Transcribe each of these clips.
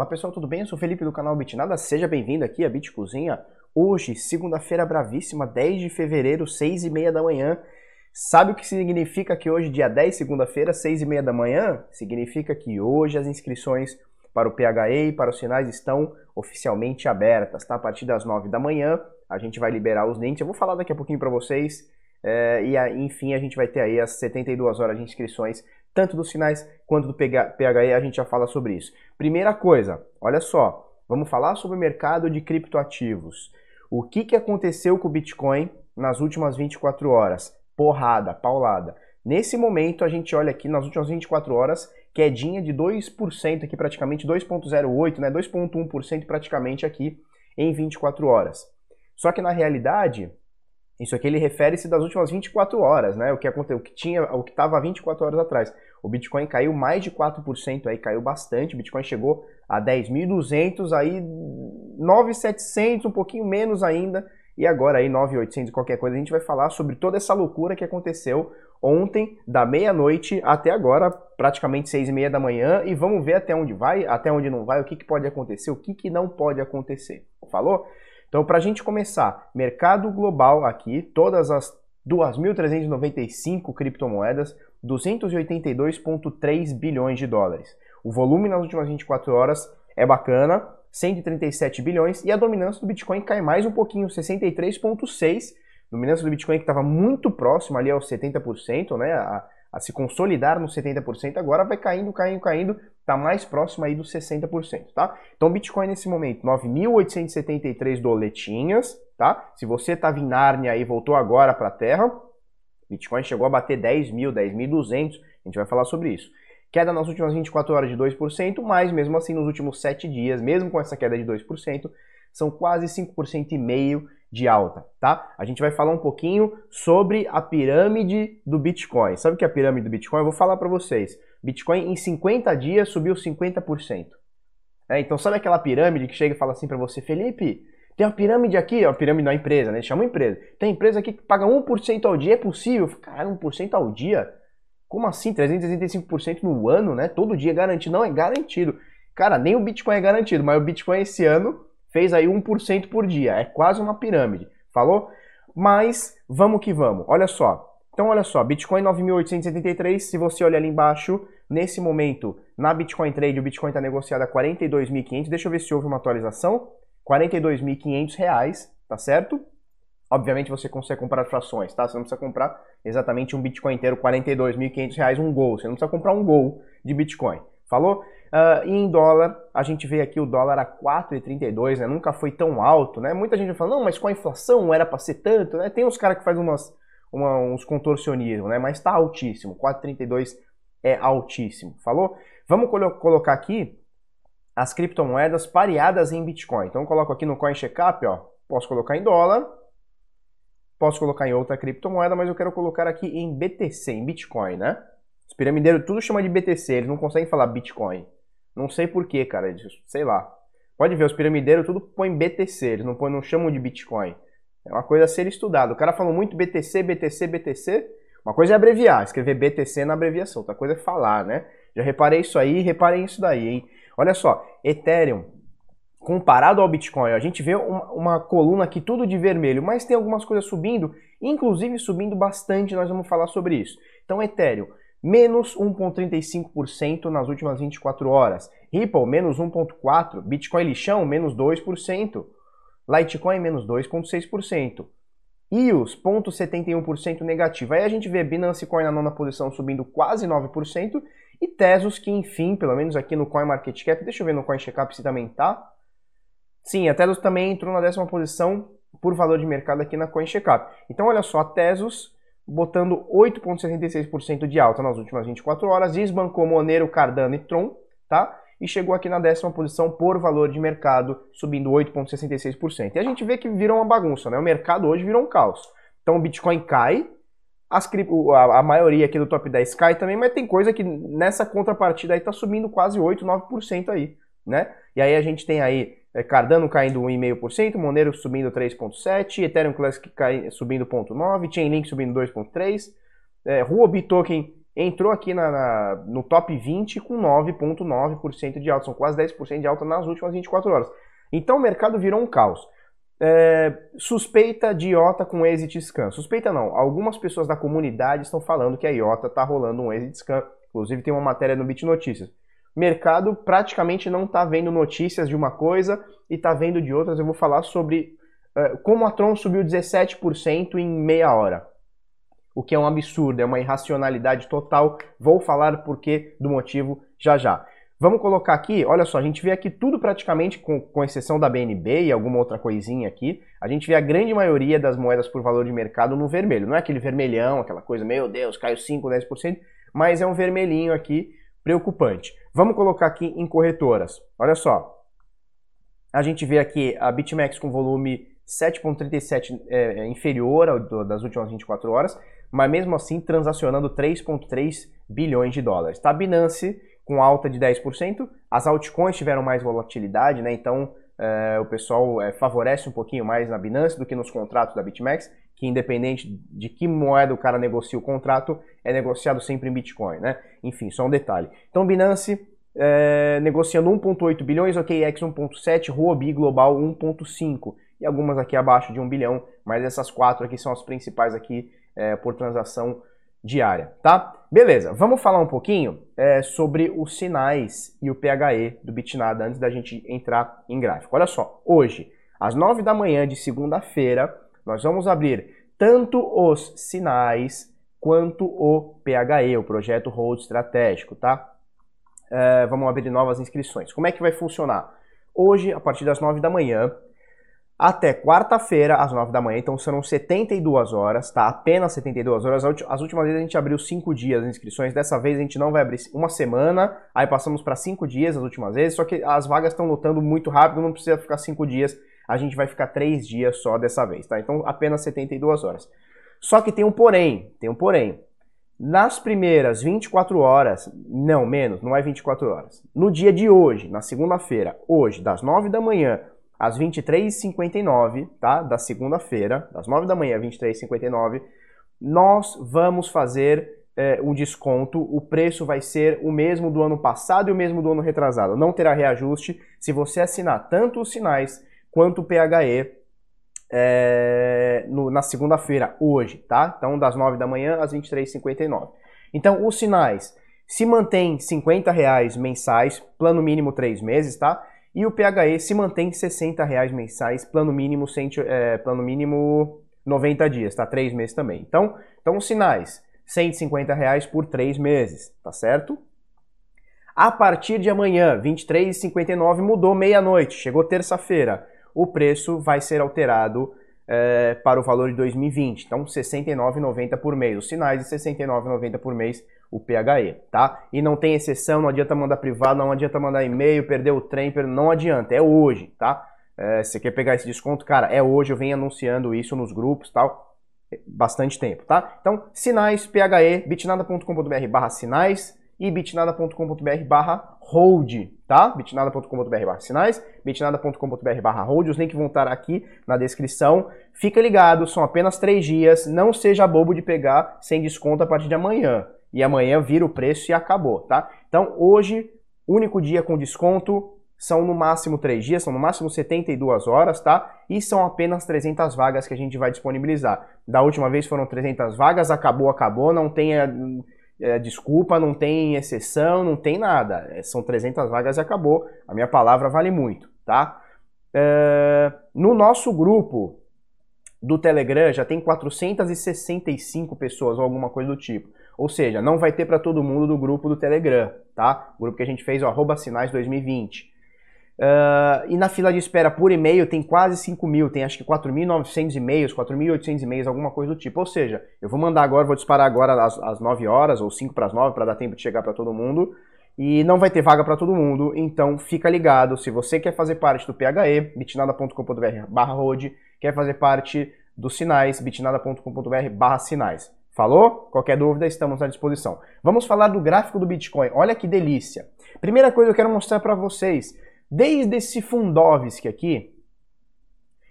Fala pessoal, tudo bem? Eu sou o Felipe do canal Bitnada, seja bem-vindo aqui a Bit Cozinha. Hoje, segunda-feira bravíssima, 10 de fevereiro, 6 e meia da manhã. Sabe o que significa que hoje, dia 10, segunda-feira, 6 e meia da manhã? Significa que hoje as inscrições para o PHE e para os sinais estão oficialmente abertas, tá? A partir das 9 da manhã, a gente vai liberar os links. Eu vou falar daqui a pouquinho para vocês. É, e enfim, a gente vai ter aí as 72 horas de inscrições tanto dos sinais quanto do PHE, a gente já fala sobre isso. Primeira coisa, olha só, vamos falar sobre o mercado de criptoativos. O que, que aconteceu com o Bitcoin nas últimas 24 horas? Porrada, paulada. Nesse momento, a gente olha aqui nas últimas 24 horas, quedinha de 2% aqui, praticamente 2,08%, né? 2,1% praticamente aqui em 24 horas. Só que na realidade, isso aqui ele refere-se das últimas 24 horas, né? O que aconteceu, o que tinha, o que estava 24 horas atrás. O Bitcoin caiu mais de 4% aí, caiu bastante. O Bitcoin chegou a 10.200, aí 9.700, um pouquinho menos ainda, e agora aí 9.800 qualquer coisa. A gente vai falar sobre toda essa loucura que aconteceu ontem, da meia-noite até agora, praticamente 6 e meia da manhã, e vamos ver até onde vai, até onde não vai, o que, que pode acontecer, o que, que não pode acontecer. Falou? Então, para a gente começar, mercado global aqui, todas as 2.395 criptomoedas, 282,3 bilhões de dólares. O volume nas últimas 24 horas é bacana, 137 bilhões, e a dominância do Bitcoin cai mais um pouquinho, 63,6. Dominância do Bitcoin que estava muito próximo ali aos 70%, né? A, a se consolidar nos 70%, agora vai caindo, caindo, caindo, está mais próximo aí dos 60%, tá? Então Bitcoin nesse momento, 9.873 doletinhas, tá? Se você estava em Nárnia e voltou agora para a Terra, Bitcoin chegou a bater 10 mil, 10.200, a gente vai falar sobre isso. Queda nas últimas 24 horas de 2%, mas mesmo assim nos últimos 7 dias, mesmo com essa queda de 2%, são quase 5% e meio de alta, tá? A gente vai falar um pouquinho sobre a pirâmide do Bitcoin. Sabe o que é a pirâmide do Bitcoin? Eu vou falar para vocês. Bitcoin em 50 dias subiu 50%. É, então sabe aquela pirâmide que chega e fala assim para você, Felipe, tem uma pirâmide aqui, ó, a pirâmide da empresa, né? Chama empresa. Tem empresa aqui que paga 1% ao dia, é possível? Caralho, 1% ao dia? Como assim? 365% no ano, né? Todo dia é garantido. Não, é garantido. Cara, nem o Bitcoin é garantido, mas o Bitcoin esse ano fez aí 1% por dia. É quase uma pirâmide. Falou? Mas vamos que vamos. Olha só. Então, olha só, Bitcoin 9.873, se você olhar ali embaixo, nesse momento, na Bitcoin Trade, o Bitcoin está negociado a 42.500. Deixa eu ver se houve uma atualização. 42.500 reais, tá certo? Obviamente você consegue comprar frações, tá? Você não precisa comprar exatamente um Bitcoin inteiro, 42.500 reais, um Gol. Você não precisa comprar um Gol de Bitcoin. Falou? Uh, e em dólar, a gente vê aqui o dólar a 4,32, né? Nunca foi tão alto, né? Muita gente fala, não, mas com a inflação era para ser tanto, né? Tem uns caras que fazem umas, uma, uns contorcionismo, né? Mas está altíssimo, 4,32 é altíssimo, falou? Vamos colo colocar aqui as criptomoedas pareadas em Bitcoin. Então eu coloco aqui no Coin Checkup, ó, posso colocar em dólar, posso colocar em outra criptomoeda, mas eu quero colocar aqui em BTC, em Bitcoin, né? Os piramideiros tudo chama de BTC, eles não conseguem falar Bitcoin. Não sei porquê, cara, sei lá. Pode ver, os piramideiros tudo põem BTC, eles não, põem, não chamam de Bitcoin. É uma coisa a ser estudada. O cara falou muito BTC, BTC, BTC. Uma coisa é abreviar, escrever BTC na abreviação, outra coisa é falar, né? Já reparei isso aí, reparem isso daí, hein? Olha só, Ethereum, comparado ao Bitcoin, a gente vê uma, uma, coluna aqui tudo de vermelho, mas tem algumas coisas subindo, inclusive subindo bastante, nós vamos falar sobre isso. Então, Ethereum, menos 1,35% nas últimas 24 horas. Ripple, menos 1,4%. Bitcoin lixão, menos 2%. Litecoin, menos 2,6%. EOS, 0,71% negativo. Aí a gente vê Binance Coin na nona posição subindo quase 9%. E Tesos, que enfim, pelo menos aqui no CoinMarketCap, deixa eu ver no CoinCheckup se também tá. Sim, a Tesos também entrou na décima posição por valor de mercado aqui na CoinCheckup. Então olha só, a Tesos botando 8,76% de alta nas últimas 24 horas, desbancou Monero, Cardano e Tron, tá? E chegou aqui na décima posição por valor de mercado, subindo 8,66%. E a gente vê que virou uma bagunça, né? O mercado hoje virou um caos. Então o Bitcoin cai, a, a, maioria aqui do top 10 cai também, mas tem coisa que nessa contrapartida aí tá subindo quase 8, 9% aí, né? E aí a gente tem aí é, Cardano caindo 1,5%, Monero subindo 3,7%, Ethereum Classic cai, subindo 0,9%, Chainlink subindo 2,3%, é, Huobi Token entrou aqui na, na, no top 20 com 9,9% de alta. São quase 10% de alta nas últimas 24 horas. Então o mercado virou um caos. É, suspeita de IOTA com exit scan. Suspeita não, algumas pessoas da comunidade estão falando que a IOTA está rolando um exit scan. Inclusive tem uma matéria no Bit Notícias. Mercado praticamente não está vendo notícias de uma coisa e está vendo de outras. Eu vou falar sobre é, como a Tron subiu 17% em meia hora. O que é um absurdo, é uma irracionalidade total. Vou falar por que do motivo já já. Vamos colocar aqui, olha só, a gente vê aqui tudo praticamente, com, com exceção da BNB e alguma outra coisinha aqui, a gente vê a grande maioria das moedas por valor de mercado no vermelho. Não é aquele vermelhão, aquela coisa, meu Deus, caiu 5, 10%, mas é um vermelhinho aqui preocupante. Vamos colocar aqui em corretoras. Olha só, a gente vê aqui a BitMEX com volume 7,37 é, é, inferior ao do, das últimas 24 horas, mas mesmo assim transacionando 3,3 bilhões de dólares. Tá? Binance com alta de 10%. As altcoins tiveram mais volatilidade, né? Então é, o pessoal é, favorece um pouquinho mais na Binance do que nos contratos da BitMEX, que independente de que moeda o cara negocia o contrato, é negociado sempre em Bitcoin, né? Enfim, só um detalhe. Então Binance é, negociando 1,8 bilhões, OKEx 1,7, Huobi Global 1,5 e algumas aqui abaixo de 1 bilhão, mas essas quatro aqui são as principais aqui é, por transação diária, tá? Beleza, vamos falar um pouquinho é, sobre os sinais e o PHE do Bitnada antes da gente entrar em gráfico. Olha só, hoje, às 9 da manhã de segunda-feira, nós vamos abrir tanto os sinais quanto o PHE, o projeto Hold Estratégico, tá? É, vamos abrir novas inscrições. Como é que vai funcionar? Hoje, a partir das 9 da manhã, até quarta-feira, às 9 da manhã. Então serão 72 horas, tá? Apenas 72 horas. As últimas vezes a gente abriu 5 dias as inscrições. Dessa vez a gente não vai abrir uma semana. Aí passamos para 5 dias as últimas vezes. Só que as vagas estão lotando muito rápido, não precisa ficar 5 dias. A gente vai ficar 3 dias só dessa vez, tá? Então apenas 72 horas. Só que tem um porém, tem um porém. Nas primeiras 24 horas, não menos, não é 24 horas. No dia de hoje, na segunda-feira, hoje, das 9 da manhã às 23h59, tá? Da segunda-feira, das 9 da manhã às 23h59, nós vamos fazer é, um desconto. O preço vai ser o mesmo do ano passado e o mesmo do ano retrasado. Não terá reajuste se você assinar tanto os sinais quanto o PHE é, no, na segunda-feira, hoje, tá? Então, das 9 da manhã às 23h59. Então, os sinais se mantém 50 reais mensais, plano mínimo 3 meses, tá? E o PHE se mantém em 60 reais mensais, plano mínimo, cento, é, plano mínimo 90 dias, tá? 3 meses também. Então, então os sinais, 150 reais por 3 meses, tá certo? A partir de amanhã, 23h59, mudou meia-noite, chegou terça-feira. O preço vai ser alterado é, para o valor de 2020. Então, R$ 69,90 por mês. Os sinais de R$ 69,90 por mês, o PHE, tá? E não tem exceção, não adianta mandar privado, não adianta mandar e-mail, perder o trem, não adianta, é hoje, tá? É, você quer pegar esse desconto, cara, é hoje, eu venho anunciando isso nos grupos tal, bastante tempo, tá? Então, sinais, PHE, bitnada.com.br barra sinais e bitnada.com.br barra hold, tá? bitnada.com.br barra sinais, bitnada.com.br barra hold, os links vão estar aqui na descrição. Fica ligado, são apenas três dias, não seja bobo de pegar sem desconto a partir de amanhã. E amanhã vira o preço e acabou, tá? Então hoje, único dia com desconto, são no máximo três dias, são no máximo 72 horas, tá? E são apenas 300 vagas que a gente vai disponibilizar. Da última vez foram 300 vagas, acabou, acabou, não tem é, desculpa, não tem exceção, não tem nada. É, são 300 vagas e acabou. A minha palavra vale muito, tá? É, no nosso grupo do Telegram já tem 465 pessoas ou alguma coisa do tipo. Ou seja, não vai ter para todo mundo do grupo do Telegram, tá? O grupo que a gente fez, o arroba sinais 2020. Uh, e na fila de espera por e-mail tem quase 5 mil, tem acho que 4.900 e-mails, 4.800 e-mails, alguma coisa do tipo. Ou seja, eu vou mandar agora, vou disparar agora às, às 9 horas ou 5 para as 9 para dar tempo de chegar para todo mundo. E não vai ter vaga para todo mundo, então fica ligado. Se você quer fazer parte do PHE, bitnada.com.br barra quer fazer parte dos sinais, bitnada.com.br barra sinais. Falou? Qualquer dúvida, estamos à disposição. Vamos falar do gráfico do Bitcoin. Olha que delícia. Primeira coisa que eu quero mostrar para vocês Desde esse Fundovsk aqui,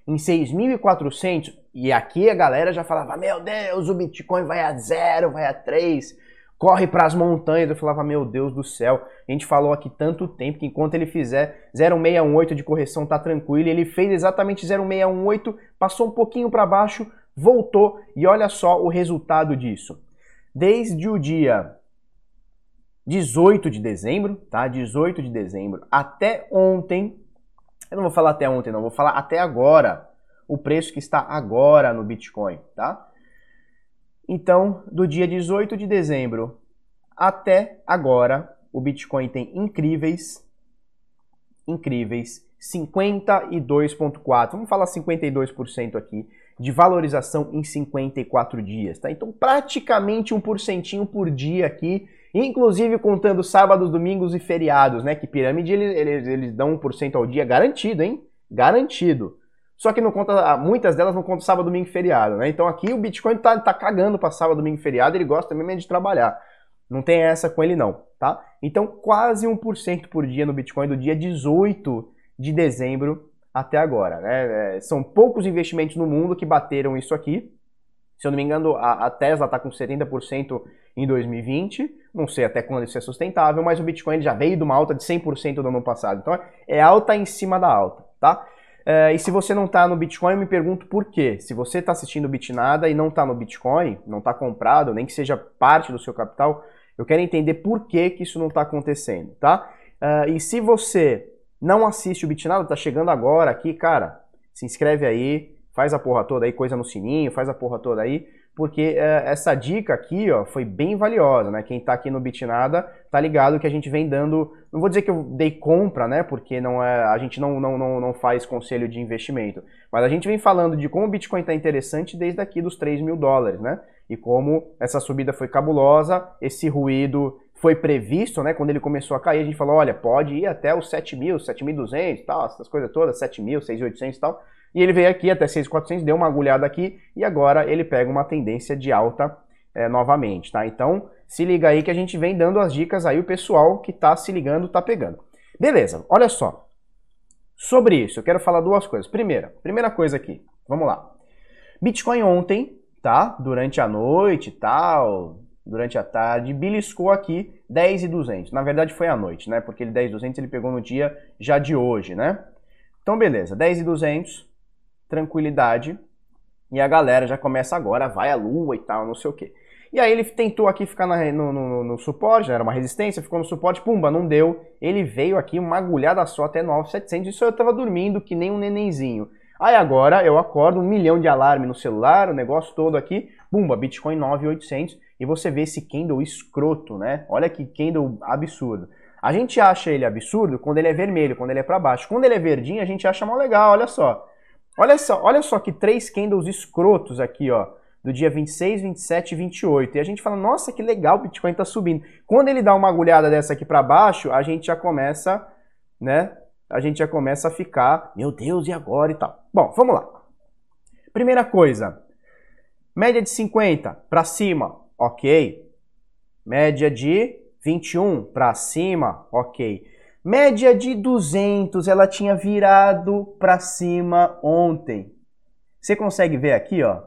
em 6.400, e aqui a galera já falava, meu Deus, o Bitcoin vai a zero, vai a 3, corre para as montanhas. Eu falava, meu Deus do céu, a gente falou aqui tanto tempo que enquanto ele fizer 0618 de correção tá tranquilo. E ele fez exatamente 0618, passou um pouquinho para baixo, voltou e olha só o resultado disso. Desde o dia 18 de dezembro, tá? 18 de dezembro até ontem, eu não vou falar até ontem, não, vou falar até agora, o preço que está agora no Bitcoin, tá? Então, do dia 18 de dezembro até agora, o Bitcoin tem incríveis, incríveis 52,4%, vamos falar 52% aqui, de valorização em 54 dias, tá? Então, praticamente um porcentinho por dia aqui, inclusive contando sábados, domingos e feriados, né? Que pirâmide eles, eles, eles dão 1% ao dia garantido, hein? Garantido. Só que não conta, muitas delas não contam sábado, domingo e feriado, né? Então aqui o Bitcoin tá, tá cagando para sábado, domingo e feriado, ele gosta mesmo é de trabalhar. Não tem essa com ele não, tá? Então quase 1% por dia no Bitcoin do dia 18 de dezembro até agora, né? É, são poucos investimentos no mundo que bateram isso aqui. Se eu não me engano, a, a Tesla está com 70% em 2020. Não sei até quando isso é sustentável, mas o Bitcoin já veio de uma alta de 100% do ano passado. Então é alta em cima da alta, tá? Uh, e se você não está no Bitcoin, eu me pergunto por quê. Se você está assistindo o Bitnada e não está no Bitcoin, não está comprado, nem que seja parte do seu capital, eu quero entender por que, que isso não está acontecendo, tá? Uh, e se você não assiste o Bitnada, está chegando agora aqui, cara, se inscreve aí, faz a porra toda aí, coisa no sininho, faz a porra toda aí, porque é, essa dica aqui ó, foi bem valiosa, né? Quem está aqui no Bitnada tá ligado que a gente vem dando, não vou dizer que eu dei compra, né? Porque não é, a gente não, não, não, não faz conselho de investimento, mas a gente vem falando de como o Bitcoin está interessante desde aqui dos 3 mil dólares, né? E como essa subida foi cabulosa, esse ruído foi previsto, né? Quando ele começou a cair, a gente falou, olha, pode ir até os 7 mil, 7.200 tal, essas coisas todas, 7 mil, 6.800 e tal. E ele veio aqui até 6.400, deu uma agulhada aqui e agora ele pega uma tendência de alta é, novamente, tá? Então, se liga aí que a gente vem dando as dicas aí, o pessoal que tá se ligando tá pegando. Beleza, olha só. Sobre isso, eu quero falar duas coisas. Primeira, primeira coisa aqui, vamos lá. Bitcoin ontem, tá? Durante a noite e tal, durante a tarde, beliscou aqui 10,200. Na verdade foi à noite, né? Porque ele 10,200 ele pegou no dia já de hoje, né? Então beleza, 10,200 tranquilidade. E a galera já começa agora, vai à lua e tal, não sei o que. E aí ele tentou aqui ficar na, no, no, no, suporte, era uma resistência, ficou no suporte, pumba, não deu. Ele veio aqui uma agulhada só até 9,700, isso eu tava dormindo que nem um nenenzinho. Aí agora eu acordo, um milhão de alarme no celular, o negócio todo aqui, pumba, Bitcoin 9,800, e você vê esse candle escroto, né? Olha que candle absurdo. A gente acha ele absurdo quando ele é vermelho, quando ele é para baixo. Quando ele é verdinho, a gente acha mal legal, olha só. Olha só, olha só que três candles escrotos aqui, ó, do dia 26, 27 e 28. E a gente fala, nossa, que legal, o Bitcoin tá subindo. Quando ele dá uma agulhada dessa aqui para baixo, a gente já começa, né? A gente já começa a ficar, meu Deus, e agora e tal. Bom, vamos lá. Primeira coisa, média de 50 para cima, ok. Média de 21 para cima, ok. Média de 200, ela tinha virado para cima ontem. Você consegue ver aqui, ó,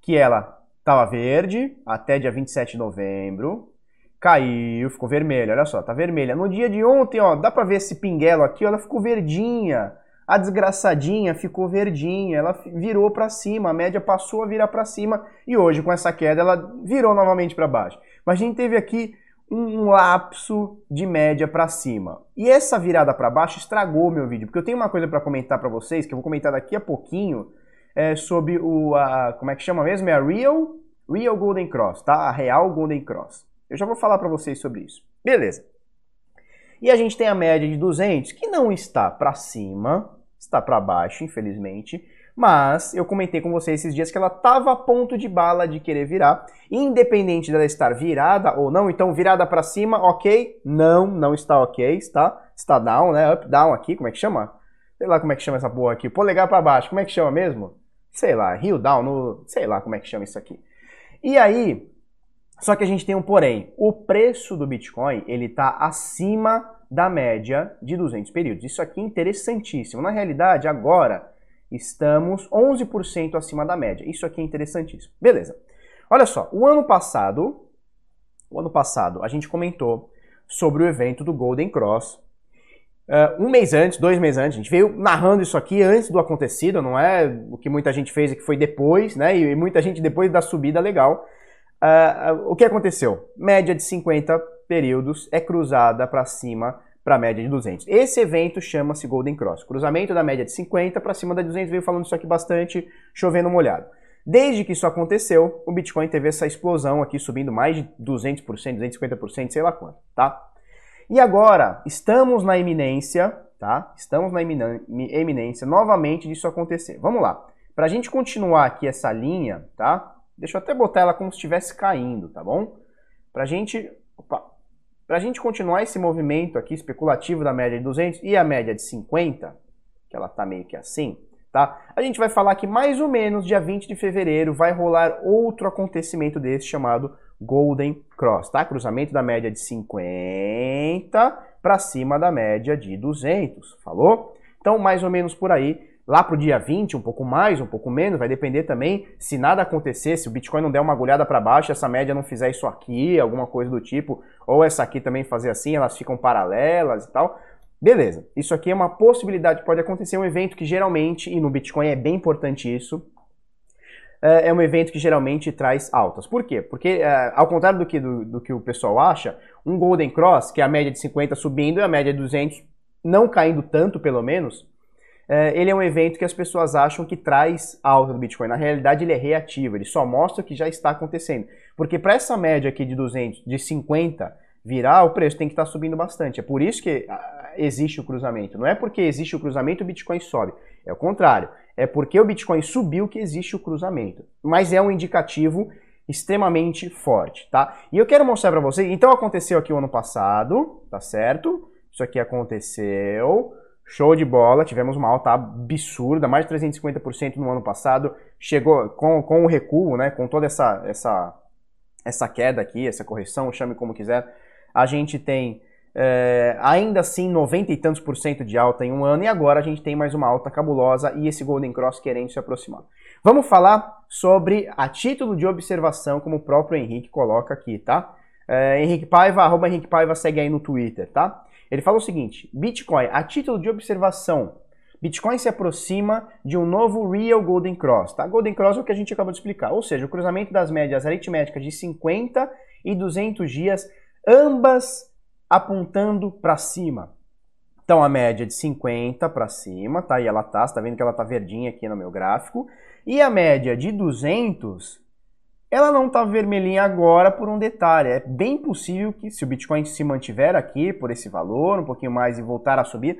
que ela estava verde até dia 27 de novembro, caiu, ficou vermelha, olha só, tá vermelha. No dia de ontem, ó, dá para ver esse pinguelo aqui, ó, ela ficou verdinha. A desgraçadinha ficou verdinha, ela virou para cima, a média passou a virar para cima e hoje com essa queda ela virou novamente para baixo. Mas a gente teve aqui um lapso de média para cima. E essa virada para baixo estragou meu vídeo, porque eu tenho uma coisa para comentar para vocês, que eu vou comentar daqui a pouquinho, é sobre o, a, como é que chama mesmo? É a Real, Real Golden Cross, tá? A Real Golden Cross. Eu já vou falar para vocês sobre isso. Beleza. E a gente tem a média de 200, que não está para cima, está para baixo, infelizmente, mas eu comentei com vocês esses dias que ela estava a ponto de bala de querer virar, independente dela estar virada ou não. Então, virada para cima, ok? Não, não está ok, está? Está down, né? Up, down aqui, como é que chama? Sei lá como é que chama essa porra aqui. Polegar para baixo, como é que chama mesmo? Sei lá, heel down, no... sei lá como é que chama isso aqui. E aí, só que a gente tem um porém. O preço do Bitcoin, ele está acima da média de 200 períodos. Isso aqui é interessantíssimo. Na realidade, agora estamos 11% acima da média. Isso aqui é interessantíssimo. Beleza. Olha só, o ano passado, o ano passado a gente comentou sobre o evento do Golden Cross. Uh, um mês antes, dois meses antes, a gente veio narrando isso aqui antes do acontecido, não é o que muita gente fez e que foi depois, né? E muita gente depois da subida legal. Uh, uh, o que aconteceu? Média de 50 períodos é cruzada para cima para a média de 200. Esse evento chama-se Golden Cross. Cruzamento da média de 50 para cima da 200, veio falando isso aqui bastante, chovendo molhado. Desde que isso aconteceu, o Bitcoin teve essa explosão aqui, subindo mais de 200%, 250%, sei lá quanto, tá? E agora, estamos na iminência, tá? Estamos na iminência novamente disso acontecer. Vamos lá. Para a gente continuar aqui essa linha, tá? Deixa eu até botar ela como se estivesse caindo, tá bom? Para a gente... Opa, para a gente continuar esse movimento aqui especulativo da média de 200 e a média de 50, que ela está meio que assim, tá? A gente vai falar que mais ou menos dia 20 de fevereiro vai rolar outro acontecimento desse chamado Golden Cross, tá? Cruzamento da média de 50 para cima da média de 200, falou? Então, mais ou menos por aí, lá para o dia 20, um pouco mais, um pouco menos, vai depender também se nada acontecer, se o Bitcoin não der uma agulhada para baixo, essa média não fizer isso aqui, alguma coisa do tipo, ou essa aqui também fazer assim, elas ficam paralelas e tal. Beleza, isso aqui é uma possibilidade, pode acontecer um evento que geralmente, e no Bitcoin é bem importante isso, é, é um evento que geralmente traz altas. Por quê? Porque, é, ao contrário do que, do, do, que o pessoal acha, um Golden Cross, que é a média de 50 subindo e a média de 200 não caindo tanto, pelo menos, ele é um evento que as pessoas acham que traz alta do Bitcoin. Na realidade, ele é reativo, ele só mostra o que já está acontecendo. Porque para essa média aqui de 200, de 50 virar, o preço tem que estar tá subindo bastante. É por isso que ah, existe o cruzamento. Não é porque existe o cruzamento o Bitcoin sobe. É o contrário. É porque o Bitcoin subiu que existe o cruzamento. Mas é um indicativo extremamente forte, tá? E eu quero mostrar para vocês. Então aconteceu aqui o ano passado, tá certo? Isso aqui aconteceu. Show de bola, tivemos uma alta absurda, mais de 350% no ano passado. Chegou com, com o recuo, né, com toda essa, essa, essa queda aqui, essa correção, chame como quiser, a gente tem é, ainda assim 90 e tantos por cento de alta em um ano, e agora a gente tem mais uma alta cabulosa e esse Golden Cross querendo se aproximar. Vamos falar sobre a título de observação, como o próprio Henrique coloca aqui, tá? É, Henrique Paiva, arroba Henrique Paiva, segue aí no Twitter, tá? Ele fala o seguinte, Bitcoin, a título de observação, Bitcoin se aproxima de um novo Real Golden Cross, tá? Golden Cross é o que a gente acabou de explicar, ou seja, o cruzamento das médias aritméticas de 50 e 200 dias, ambas apontando para cima. Então a média de 50 para cima, tá? E ela tá, você tá vendo que ela tá verdinha aqui no meu gráfico. E a média de 200, ela não tá vermelhinha agora por um detalhe. É bem possível que se o Bitcoin se mantiver aqui por esse valor, um pouquinho mais e voltar a subir,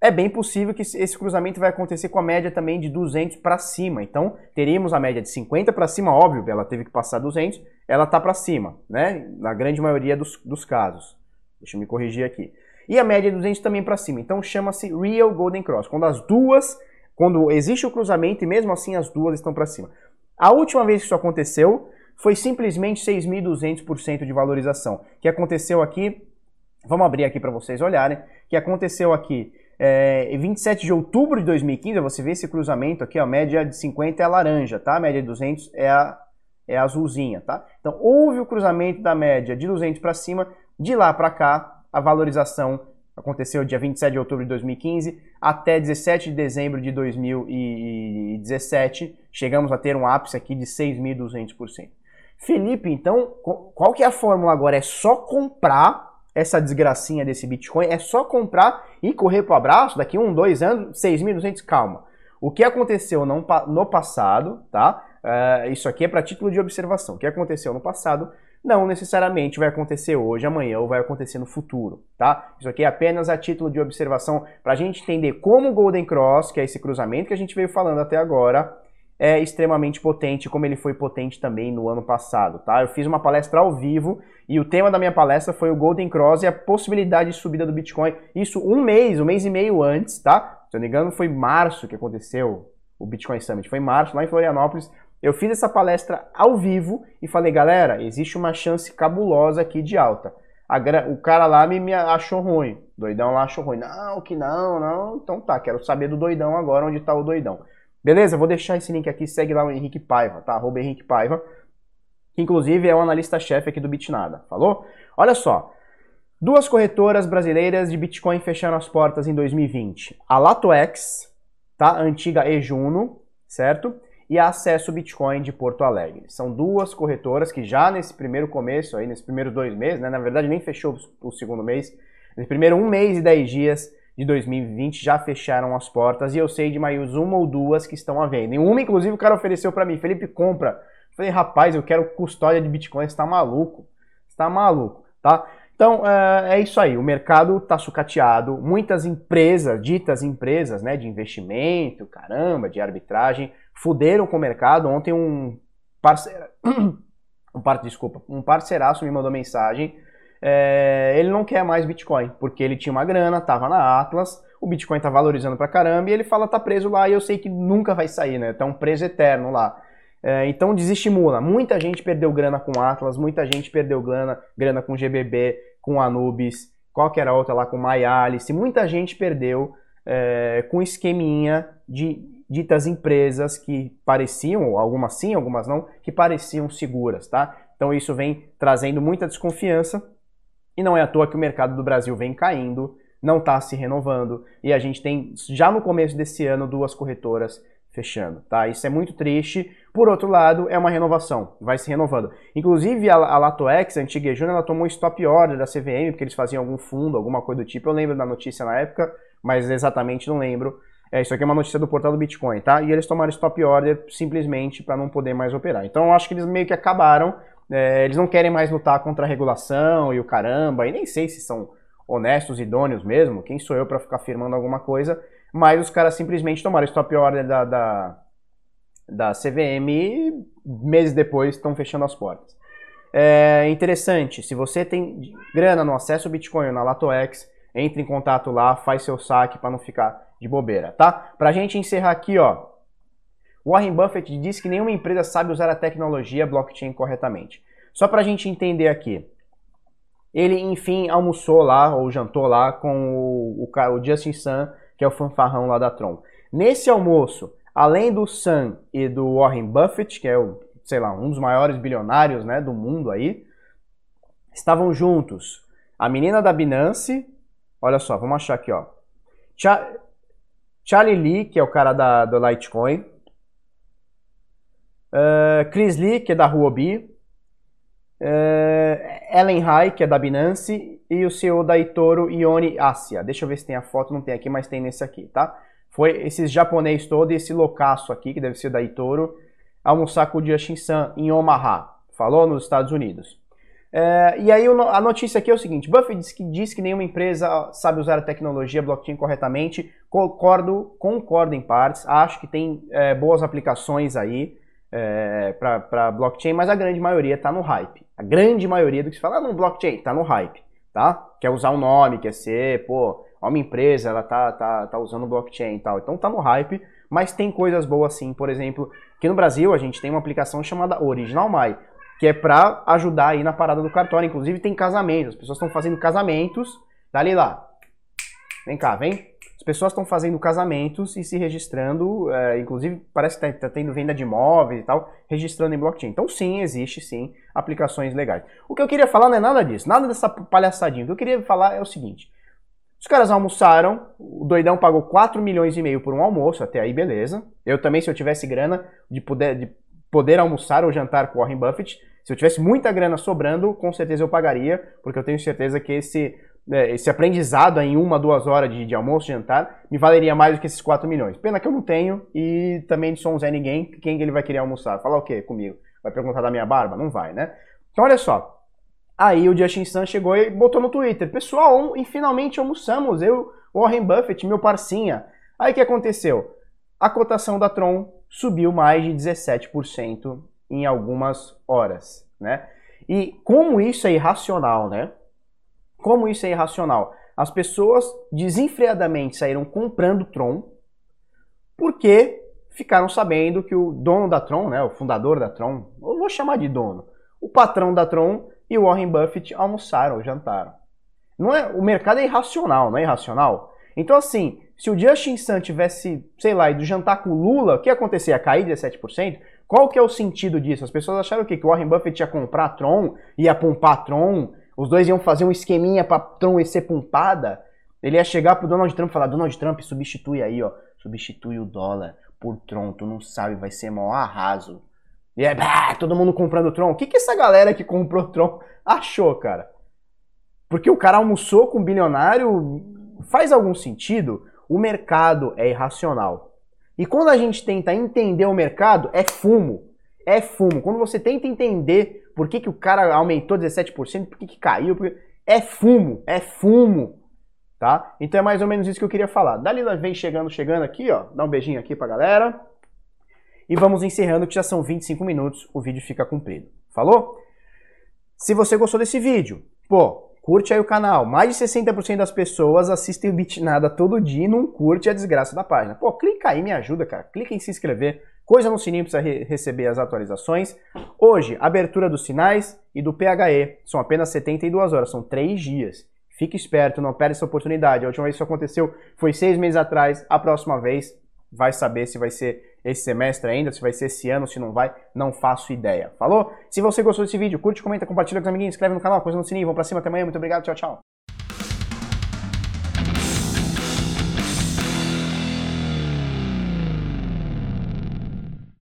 é bem possível que esse cruzamento vai acontecer com a média também de 200 para cima. Então, teríamos a média de 50 para cima, óbvio, ela teve que passar 200, ela tá para cima, né? Na grande maioria dos, dos casos. Deixa eu me corrigir aqui. E a média de 200 também para cima. Então chama-se Real Golden Cross. Quando as duas, quando existe o cruzamento e mesmo assim as duas estão para cima. A última vez que isso aconteceu foi simplesmente 6.200% de valorização. Que aconteceu aqui, vamos abrir aqui para vocês olharem, que aconteceu aqui é, 27 de outubro de 2015, você vê esse cruzamento aqui, a média de 50 é laranja, tá? A média de 200 é a, é azulzinha, tá? Então houve o cruzamento da média de 200 para cima, de lá para cá, a valorização aconteceu dia 27 de outubro de 2015 até 17 de dezembro de 2017. Chegamos a ter um ápice aqui de 6.200%. Felipe, então, qual que é a fórmula agora? É só comprar essa desgracinha desse Bitcoin? É só comprar e correr para o abraço? Daqui um, dois anos, 6.200? Calma. O que aconteceu no passado, tá? Uh, isso aqui é para título de observação. O que aconteceu no passado não necessariamente vai acontecer hoje, amanhã ou vai acontecer no futuro, tá? Isso aqui é apenas a título de observação para a gente entender como o Golden Cross, que é esse cruzamento que a gente veio falando até agora, é extremamente potente, como ele foi potente também no ano passado, tá? Eu fiz uma palestra ao vivo e o tema da minha palestra foi o Golden Cross e a possibilidade de subida do Bitcoin. Isso um mês, um mês e meio antes, tá? Se eu não me engano, foi março que aconteceu o Bitcoin Summit. Foi em março, lá em Florianópolis. Eu fiz essa palestra ao vivo e falei, galera, existe uma chance cabulosa aqui de alta. o cara lá me, me achou ruim. Doidão lá achou ruim. Não, que não, não. Então tá, quero saber do doidão agora, onde tá o doidão. Beleza? Vou deixar esse link aqui, segue lá o Henrique Paiva, tá? Arroba Henrique Paiva. que inclusive é o analista-chefe aqui do Bitnada. Falou? Olha só. Duas corretoras brasileiras de Bitcoin fecharam as portas em 2020. A LatoX, tá? A antiga Ejuno, certo? E a Acesso Bitcoin de Porto Alegre. São duas corretoras que já nesse primeiro começo, aí, nesses primeiros dois meses, né? Na verdade nem fechou o segundo mês. Nesse primeiro um mês e dez dias de 2020 já fecharam as portas e eu sei de mais uma ou duas que estão à venda. E uma, inclusive, o cara ofereceu para mim, Felipe, compra. Eu falei, rapaz, eu quero custódia de Bitcoin, você tá maluco? Você tá maluco, tá? Então, é, é isso aí, o mercado está sucateado, muitas empresas, ditas empresas né, de investimento, caramba, de arbitragem, fuderam com o mercado. Ontem um parceiro, um par, desculpa, um parceiraço me mandou mensagem, é, ele não quer mais Bitcoin, porque ele tinha uma grana, tava na Atlas, o Bitcoin tá valorizando pra caramba, e ele fala tá preso lá, e eu sei que nunca vai sair, né, tá um preso eterno lá. É, então desestimula. Muita gente perdeu grana com Atlas, muita gente perdeu grana, grana com GBB, com Anubis, qualquer outra lá com MyAlice. Muita gente perdeu é, com esqueminha de ditas empresas que pareciam, algumas sim, algumas não, que pareciam seguras, tá? Então isso vem trazendo muita desconfiança e não é à toa que o mercado do Brasil vem caindo, não está se renovando e a gente tem já no começo desse ano duas corretoras fechando, tá? Isso é muito triste. Por outro lado, é uma renovação, vai se renovando. Inclusive, a, a Latoex, a antiga Ejuna, ela tomou um stop order da CVM, porque eles faziam algum fundo, alguma coisa do tipo. Eu lembro da notícia na época, mas exatamente não lembro. É, isso aqui é uma notícia do portal do Bitcoin, tá? E eles tomaram stop order simplesmente para não poder mais operar. Então, eu acho que eles meio que acabaram. É, eles não querem mais lutar contra a regulação e o caramba, e nem sei se são honestos, idôneos mesmo. Quem sou eu para ficar afirmando alguma coisa? Mas os caras simplesmente tomaram stop order da, da, da CVM e meses depois estão fechando as portas. É interessante, se você tem grana no acesso Bitcoin ou na LatoX, entre em contato lá, faz seu saque para não ficar de bobeira, tá? Pra gente encerrar aqui, ó, Warren Buffett disse que nenhuma empresa sabe usar a tecnologia blockchain corretamente. Só pra gente entender aqui. Ele, enfim, almoçou lá, ou jantou lá, com o, o, o Justin Sun, que é o fanfarrão lá da Tron. Nesse almoço, além do Sam e do Warren Buffett, que é o, sei lá, um dos maiores bilionários, né, do mundo aí, estavam juntos a menina da Binance, olha só, vamos achar aqui, ó. Charlie Lee, que é o cara da, do Litecoin, uh, Chris Lee, que é da Huobi, uh, Ellen Hai, que é da Binance, e o CEO da Itoro, Ione Asia. Deixa eu ver se tem a foto, não tem aqui, mas tem nesse aqui, tá? Foi esses japonês todo e esse loucaço aqui, que deve ser da Itoro, almoçar com o Justin-san em Omaha, falou nos Estados Unidos. É, e aí a notícia aqui é o seguinte, Buffett diz que, diz que nenhuma empresa sabe usar a tecnologia blockchain corretamente, concordo, concordo em partes, acho que tem é, boas aplicações aí é, para blockchain, mas a grande maioria está no hype. A grande maioria do que se fala ah, no blockchain está no hype tá? Quer usar o um nome, quer ser, pô, uma empresa, ela tá, tá, tá usando blockchain e tal. Então tá no hype, mas tem coisas boas sim. Por exemplo, aqui no Brasil a gente tem uma aplicação chamada Original My, que é para ajudar aí na parada do cartório. Inclusive tem casamentos, as pessoas estão fazendo casamentos, dali lá. Vem cá, vem. As pessoas estão fazendo casamentos e se registrando, é, inclusive parece que está tá tendo venda de imóveis e tal, registrando em blockchain. Então sim, existe sim aplicações legais. O que eu queria falar não é nada disso, nada dessa palhaçadinha. O que eu queria falar é o seguinte. Os caras almoçaram, o doidão pagou 4 milhões e meio por um almoço, até aí beleza. Eu também, se eu tivesse grana de poder, de poder almoçar ou jantar com Warren Buffett, se eu tivesse muita grana sobrando, com certeza eu pagaria, porque eu tenho certeza que esse né, esse aprendizado em uma, duas horas de, de almoço, jantar, me valeria mais do que esses 4 milhões. Pena que eu não tenho e também sou um Zé Ninguém, quem ele vai querer almoçar? Falar o quê comigo? Vai perguntar da minha barba? Não vai, né? Então olha só, aí o Justin Sun chegou e botou no Twitter, pessoal, e finalmente almoçamos, eu, Warren Buffett, meu parcinha. Aí o que aconteceu? A cotação da Tron subiu mais de 17% em algumas horas, né? E como isso é irracional, né? Como isso é irracional? As pessoas desenfreadamente saíram comprando Tron porque ficaram sabendo que o dono da Tron, né, o fundador da Tron, eu vou chamar de dono, o patrão da Tron e o Warren Buffett almoçaram, jantaram. Não é, o mercado é irracional, não é irracional? Então assim, se o Justin Sun tivesse, sei lá, ido jantar com o Lula, o que ia acontecer? Ia cair 17%? Qual que é o sentido disso? As pessoas acharam o quê? Que o Warren Buffett ia comprar Tron, ia pumpar a Tron, os dois iam fazer um esqueminha pra Tron ser pumpada. Ele ia chegar pro Donald Trump e falar, Donald Trump, substitui aí, ó, substitui o dólar por Tron, tu não sabe, vai ser maior arraso. E é, bah, todo mundo comprando Tron. O que que essa galera que comprou Tron achou, cara? Porque o cara almoçou com um bilionário, faz algum sentido? O mercado é irracional. E quando a gente tenta entender o mercado, é fumo. É fumo. Quando você tenta entender por que, que o cara aumentou 17%, por que, que caiu, é fumo, é fumo. Tá? Então é mais ou menos isso que eu queria falar. Dalila vem chegando, chegando aqui, ó. Dá um beijinho aqui pra galera. E vamos encerrando, que já são 25 minutos, o vídeo fica comprido. Falou? Se você gostou desse vídeo, pô, curte aí o canal. Mais de 60% das pessoas assistem o Bitnada todo dia e não curte a desgraça da página. Pô, clica aí, me ajuda, cara. Clica em se inscrever. Coisa no sininho para re receber as atualizações. Hoje, abertura dos sinais e do PHE. São apenas 72 horas, são 3 dias. Fique esperto, não perde essa oportunidade. A última vez que isso aconteceu foi seis meses atrás. A próxima vez vai saber se vai ser esse semestre ainda, se vai ser esse ano, se não vai, não faço ideia. Falou? Se você gostou desse vídeo, curte, comenta, compartilha com os amiguinhos, inscreve no canal, coisa no sininho, vamos pra cima, até amanhã, muito obrigado, tchau, tchau.